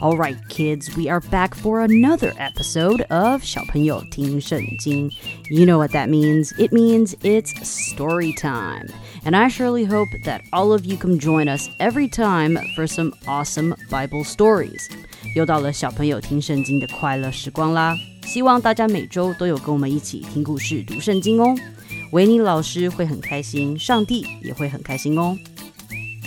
All right, kids, we are back for another episode of 小朋友听圣经. You know what that means? It means it's story time. And I surely hope that all of you come join us every time for some awesome Bible stories. 又到了小朋友听圣经的快乐时光啦！希望大家每周都有跟我们一起听故事、读圣经哦。维尼老师会很开心，上帝也会很开心哦。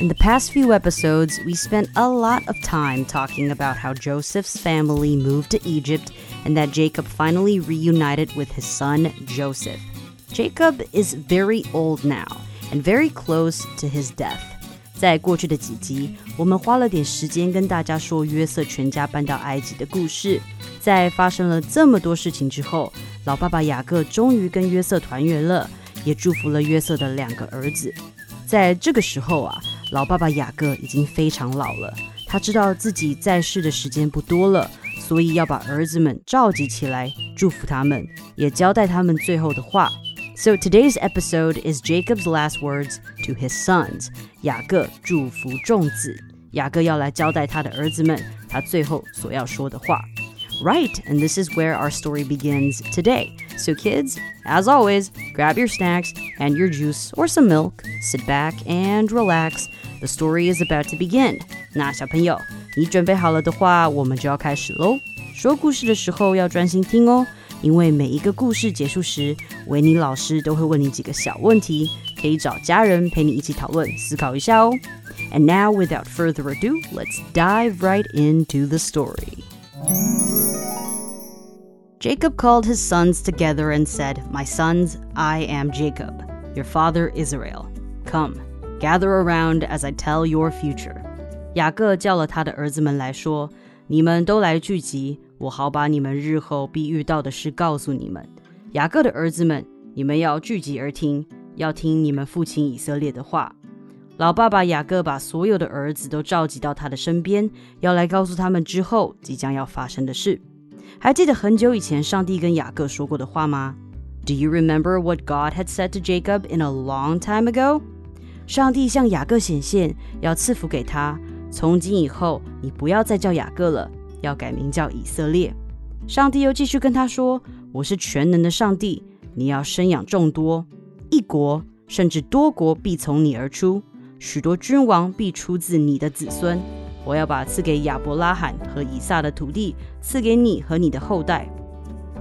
In the past few episodes, we spent a lot of time talking about how Joseph's family moved to Egypt and that Jacob finally reunited with his son Joseph. Jacob is very old now and very close to his death. 在过去的几集，我们花了点时间跟大家说约瑟全家搬到埃及的故事。在发生了这么多事情之后，老爸爸雅各终于跟约瑟团圆了，也祝福了约瑟的两个儿子。在这个时候啊， 老爸爸雅各已经非常老了，他知道自己在世的时间不多了，所以要把儿子们召集起来，祝福他们，也交代他们最后的话。So today's episode is Jacob's last words to his sons. 雅各祝福众子，雅各要来交代他的儿子们他最后所要说的话。Right, and this is where our story begins today. So, kids, as always, grab your snacks and your juice or some milk, sit back and relax. The story is about to begin. 那小朋友，你准备好了的话，我们就要开始喽。说故事的时候要专心听哦。因为每一个故事结束时，维尼老师都会问你几个小问题，可以找家人陪你一起讨论、思考一下哦。And now, without further ado, let's dive right into the story. Jacob called his sons together and said, My sons, I am Jacob, your father Israel. Come, gather around as I tell your future. 雅各叫了他的儿子们来说：“你们都来聚集。”我好把你们日后必遇到的事告诉你们，雅各的儿子们，你们要聚集而听，要听你们父亲以色列的话。老爸爸雅各把所有的儿子都召集到他的身边，要来告诉他们之后即将要发生的事。还记得很久以前上帝跟雅各说过的话吗？Do you remember what God had said to Jacob in a long time ago？ 上帝向雅各显现，要赐福给他。从今以后，你不要再叫雅各了。要改名叫以色列。上帝又继续跟他说：“我是全能的上帝，你要生养众多，一国甚至多国必从你而出，许多君王必出自你的子孙。我要把赐给亚伯拉罕和以撒的土地赐给你和你的后代。”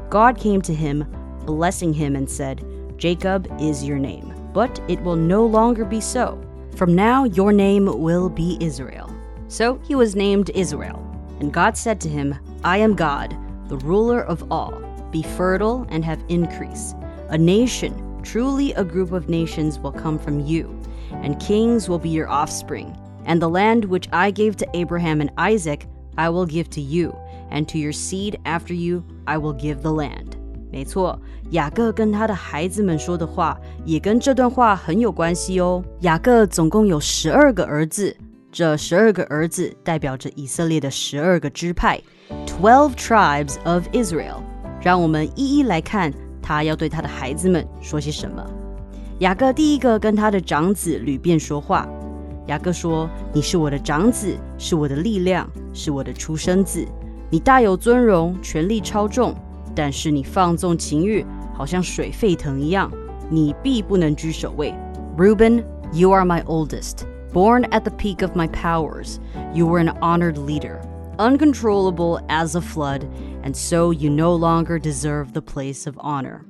God came to him, blessing him, and said, Jacob is your name, but it will no longer be so. From now, your name will be Israel. So he was named Israel. And God said to him, I am God, the ruler of all. Be fertile and have increase. A nation, truly a group of nations, will come from you, and kings will be your offspring. And the land which I gave to Abraham and Isaac, I will give to you, and to your seed after you, I will give the land. 没错，雅各跟他的孩子们说的话，也跟这段话很有关系哦。雅各总共有十二个儿子，这十二个儿子代表着以色列的十二个支派，Twelve tribes of Israel。让我们一一来看他要对他的孩子们说些什么。雅各第一个跟他的长子吕便说话。雅各说：“你是我的长子，是我的力量，是我的出生子。你大有尊荣，权力超重，但是你放纵情欲，好像水沸腾一样，你必不能居首位。Reuben, you are my oldest. Born at the peak of my powers, you were an honored leader, uncontrollable as a flood, and so you no longer deserve the place of honor.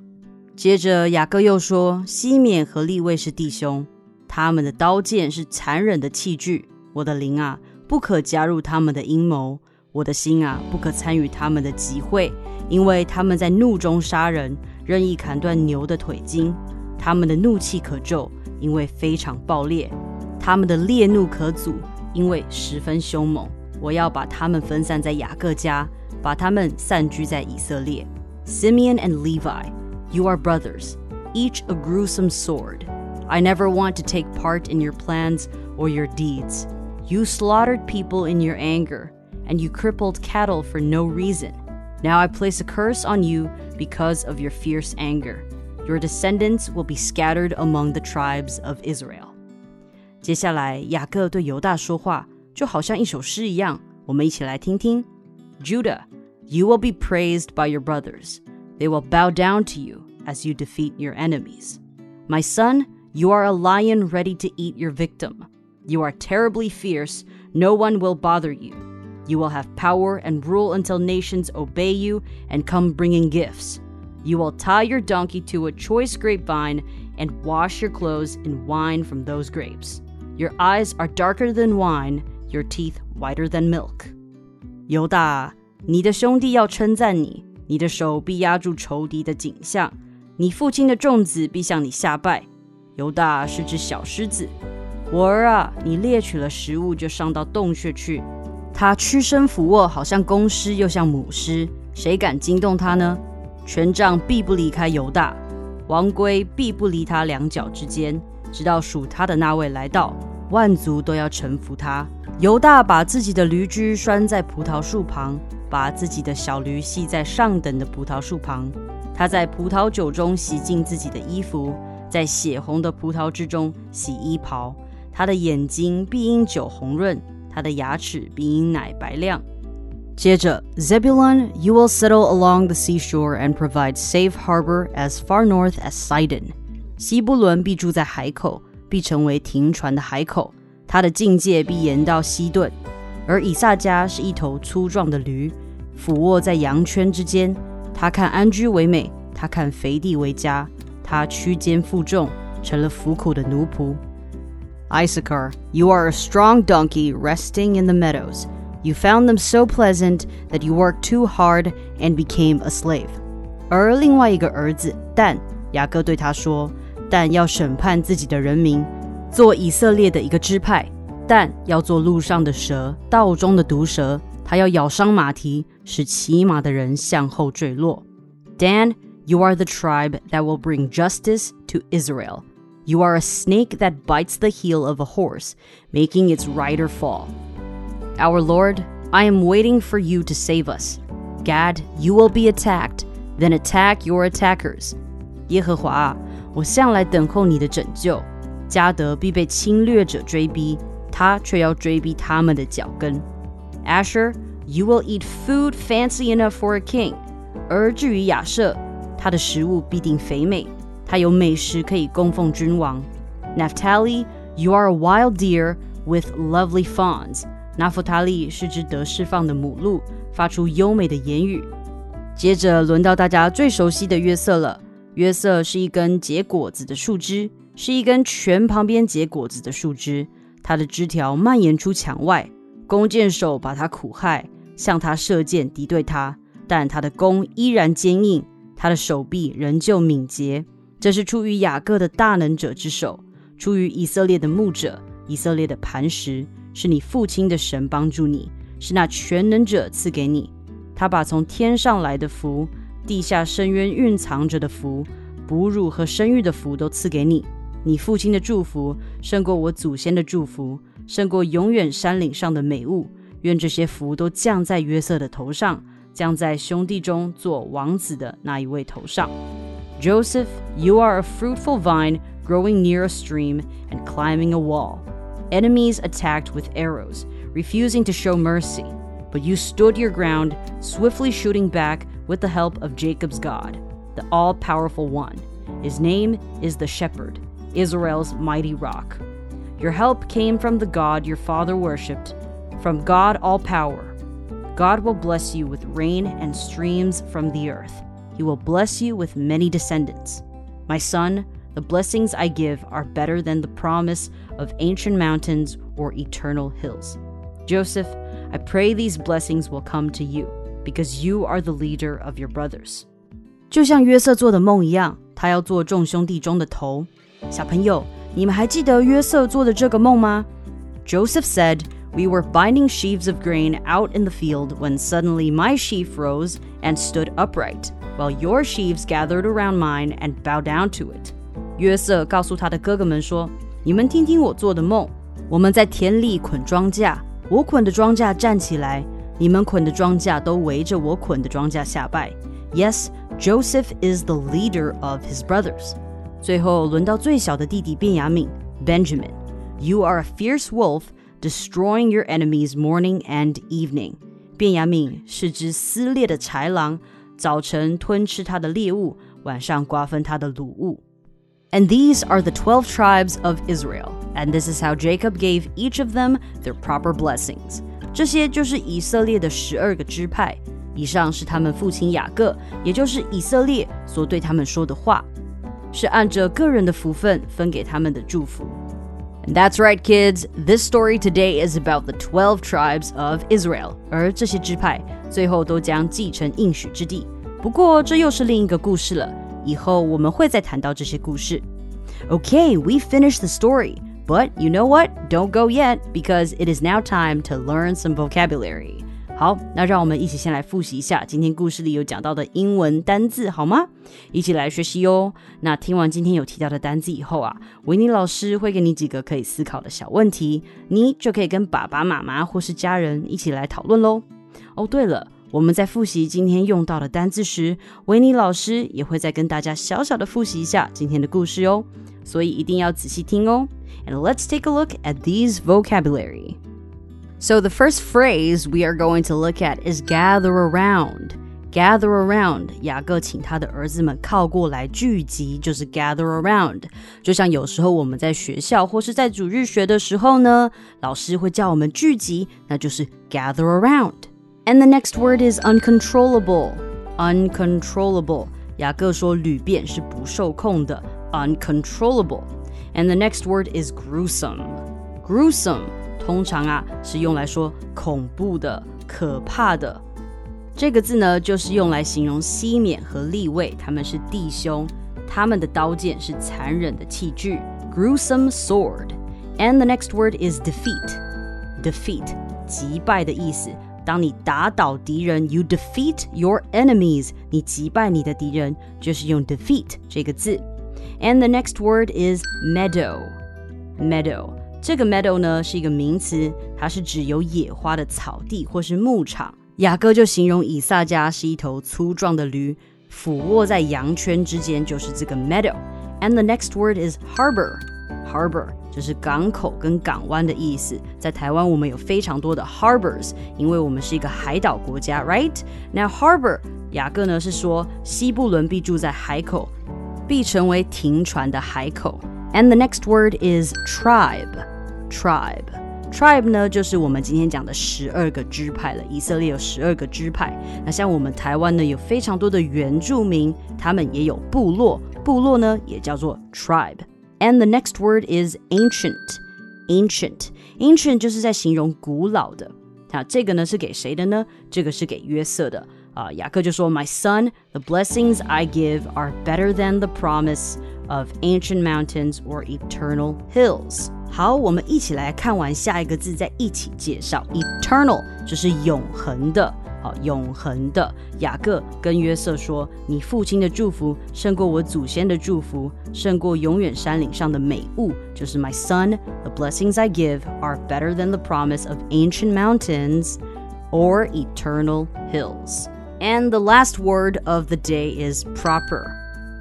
接着，雅各又说：“西缅和利未是弟兄，他们的刀剑是残忍的器具。我的灵啊，不可加入他们的阴谋；我的心啊，不可参与他们的集会。”因为他们在怒中杀人，任意砍断牛的腿筋。他们的怒气可咒，因为非常暴烈。”他们的烈怒可阻，因为十分凶猛。我要把他们分散在雅各家， 把他们散居在以色列。Simeon and Levi, you are brothers, each a gruesome sword. I never want to take part in your plans or your deeds. You slaughtered people in your anger, and you crippled cattle for no reason. Now I place a curse on you because of your fierce anger. Your descendants will be scattered among the tribes of Israel. 接下来，雅各对犹大说话，就好像一首诗一样。我们一起来听听。Judah, you will be praised by your brothers. They will bow down to you as you defeat your enemies. My son, you are a lion ready to eat your victim. You are terribly fierce. No one will bother you. You will have power and rule until nations obey you and come bringing gifts. You will tie your donkey to a choice grapevine and wash your clothes in wine from those grapes. Your eyes are darker than wine, your teeth whiter than milk. 犹大，你的兄弟要称赞你，你的手必压住仇敌的颈项，你父亲的众子必向你下拜。犹大是只小狮子，我儿啊，你猎取了食物就上到洞穴去。 他屈身俯卧，好像公狮又像母狮，谁敢惊动他呢？权杖必不离开犹大，王圭必不离他两脚之间，直到属他的那位来到。万族都要臣服他。犹大把自己的驴驹拴在葡萄树旁，把自己的小驴系在上等的葡萄树旁。他在葡萄酒中洗净自己的衣服，在血红的葡萄之中洗衣袍。他的眼睛必因酒红润，他的牙齿比奶白亮。接着，Zebulun, you will settle along the seashore and provide safe harbor as far north as Sidon。西布伦必住在海口。必成为停船的海口，它的境界必延到西顿。而以萨迦是一头粗壮的驴，俯卧在羊圈之间。他看安居为美，他看肥地为佳。他屈肩负重，成了服苦的奴仆。Issachar, you are a strong donkey resting in the meadows. You found them so pleasant that you worked too hard and became a slave. 而另外一个儿子但，雅各对他说。但要审判自己的人民，做以色列的一个支派。但要做路上的蛇，道中的毒蛇，他要咬伤马蹄，使骑马的人向后坠落。Dan, you are the tribe that will bring justice to Israel. You are a snake that bites the heel of a horse, making its rider fall. Our Lord, I am waiting for you to save us. Gad, you will be attacked, then attack your attackers. 耶和华我向来等候你的拯救。加德必被侵略者追逼，他却要追逼他们的脚跟。Asher, you will eat food fancy enough for a king。而至于亚瑟，他的食物必定肥美， 他有美食可以供奉君王。Naphtali, you are a wild deer with lovely fawns。纳弗塔利是只得释放的母鹿，发出优美的言语。接着轮到大家最熟悉的约瑟了。约瑟是一根结果子的树枝，是一根泉旁边结果子的树枝。它的枝条蔓延出墙外，弓箭手把它苦害，向他射箭敌对他，但他的弓依然坚硬，他的手臂仍旧敏捷。这是出于雅各的大能者之手，出于以色列的牧者，以色列的磐石，是你父亲的神帮助你，是那全能者赐给你。他把从天上来的福。地下深渊蕴藏着的福，哺乳和生育的福都赐给你。你父亲的祝福胜过我祖先的祝福，胜过永远山岭上的美物。愿这些福都降在约瑟的头上，降在兄弟中做王子的那一位头上。Joseph, you are a fruitful vine growing near a stream and climbing a wall. Enemies attacked with arrows, refusing to show mercy, but you stood your ground, swiftly shooting back with the help of Jacob's God, the all powerful one. His name is the Shepherd, Israel's mighty rock. Your help came from the God your father worshipped, from God all power. God will bless you with rain and streams from the earth. He will bless you with many descendants. My son, the blessings I give are better than the promise of ancient mountains or eternal hills. Joseph, I pray these blessings will come to you because you are the leader of your brothers. 就像约瑟做的梦一样，他要做众兄弟中的头。小朋友，你们还记得约瑟做的这个梦吗？Joseph said, We were binding sheaves of grain out in the field when suddenly my sheaf rose and stood upright, while your sheaves gathered around mine and bowed down to it. 约瑟告诉他的哥哥们说：“你们听听我做的梦。我们在田里捆庄稼，我捆的庄稼站起来，你们捆的庄稼都围着我捆的庄稼下拜。Yes, Joseph is the leader of his brothers. 最后轮到最小的弟弟便雅悯 Benjamin. You are a fierce wolf destroying your enemies morning and evening. 便雅悯是只撕裂的豺狼， 早晨吞吃他的猎物，晚上瓜分他的掳物。And these are the twelve tribes of Israel, and this is how Jacob gave each of them their proper blessings. 这些就是以色列的十二个支派。以上是他们父亲雅各，也就是以色列所对他们说的话，是按着个人的福分分给他们的祝福。And that's right, kids. This story today is about the 12 tribes of Israel. 而这些支派最后都将继承应许之地。不过，这又是另一个故事了。以后我们会再谈到这些故事。Okay, we finished the story. But you know what? Don't go yet because it is now time to learn some vocabulary. 好，那让我们一起先来复习一下今天故事里有讲到的英文单字，好吗？一起来学习哟。那听完今天有提到的单字以后啊，维尼老师会给你几个可以思考的小问题，你就可以跟爸爸妈妈或是家人一起来讨论喽。哦，对了，我们在复习今天用到的单字时，维尼老师也会再跟大家小小的复习一下今天的故事哟，所以一定要仔细听哦。And let's take a look at these vocabulary. So, the first phrase we are going to look at is gather around. Gather around，雅各请他的儿子们靠过来聚集，就是 gather around。就像有时候我们在学校或是在主日学的时候呢，老师会叫我们聚集，那就是 gather around。And the next word is uncontrollable. Uncontrollable，雅各说旅变是不受控的，uncontrollable。And the next word is gruesome. Gruesome 通常啊是用来说恐怖的、可怕的。这个字呢，就是用来形容西缅和利位，他们是弟兄，他们的刀剑是残忍的器具，gruesome sword。And the next word is defeat. Defeat，击败的意思。当你打倒敌人，you defeat your enemies，你击败你的敌人，就是用 defeat 这个字。And the next word is meadow. Meadow 这个 meadow 呢是一个名词，它是指有野花的草地或是牧场。雅各就形容以撒家是一头粗壮的驴，俯卧在羊圈之间，就是这个 meadow。And the next word is harbor. Harbor 就是港口跟港湾的意思。在台湾，我们有非常多的 harbors，因为我们是一个海岛国家，right？Now harbor，雅各呢是说西布伦必住在海口，必成为停船的海口。And the next word is tribe. Tribe. Tribe 呢，就是我们今天讲的十二个支派了。以色列有十二个支派。那像我们台湾呢，有非常多的原住民，他们也有部落。部落呢，也叫做 tribe。And the next word is ancient. Ancient. Ancient 就是在形容古老的。那这个呢是给谁的呢？这个是给约瑟的。啊，雅各就说：“My son, the blessings I give are better than the promise of ancient mountains or eternal hills。”好，我们一起来看完下一个字，再一起介绍。Eternal 就是永恒的，好，永恒的。雅各跟约瑟说：“你父亲的祝福胜过我祖先的祝福，胜过永远山岭上的美物。”就是 My son, the blessings I give are better than the promise of ancient mountains or eternal hills. And the last word of the day is proper.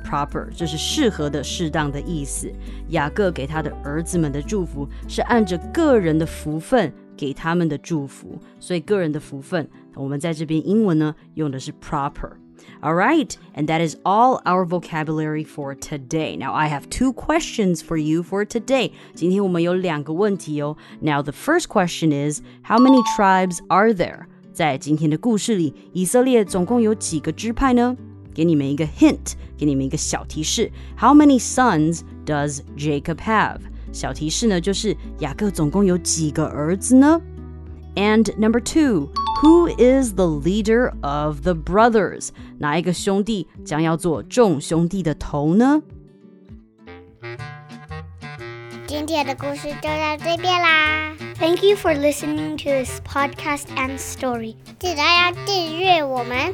Proper 就是适合的、适当的意思。雅各给他的儿子们的祝福是按着个人的福分给他们的祝福，所以个人的福分，我们在这边英文呢用的是 proper。All right, and that is all our vocabulary for today. Now I have two questions for you for today. 今天我们有两个问题哦。Now the first question is, how many tribes are there? 在今天的故事里，以色列总共有几个支派呢？ 给你们一个 hint，给你们一个小提示。How many sons does Jacob have？小提示呢，就是雅各总共有几个儿子呢？And number two, who is the leader of the brothers？哪一个兄弟将要做众兄弟的头呢？今天的故事就到这边啦。 Thank you for listening to this podcast and story. 记得要订阅我们。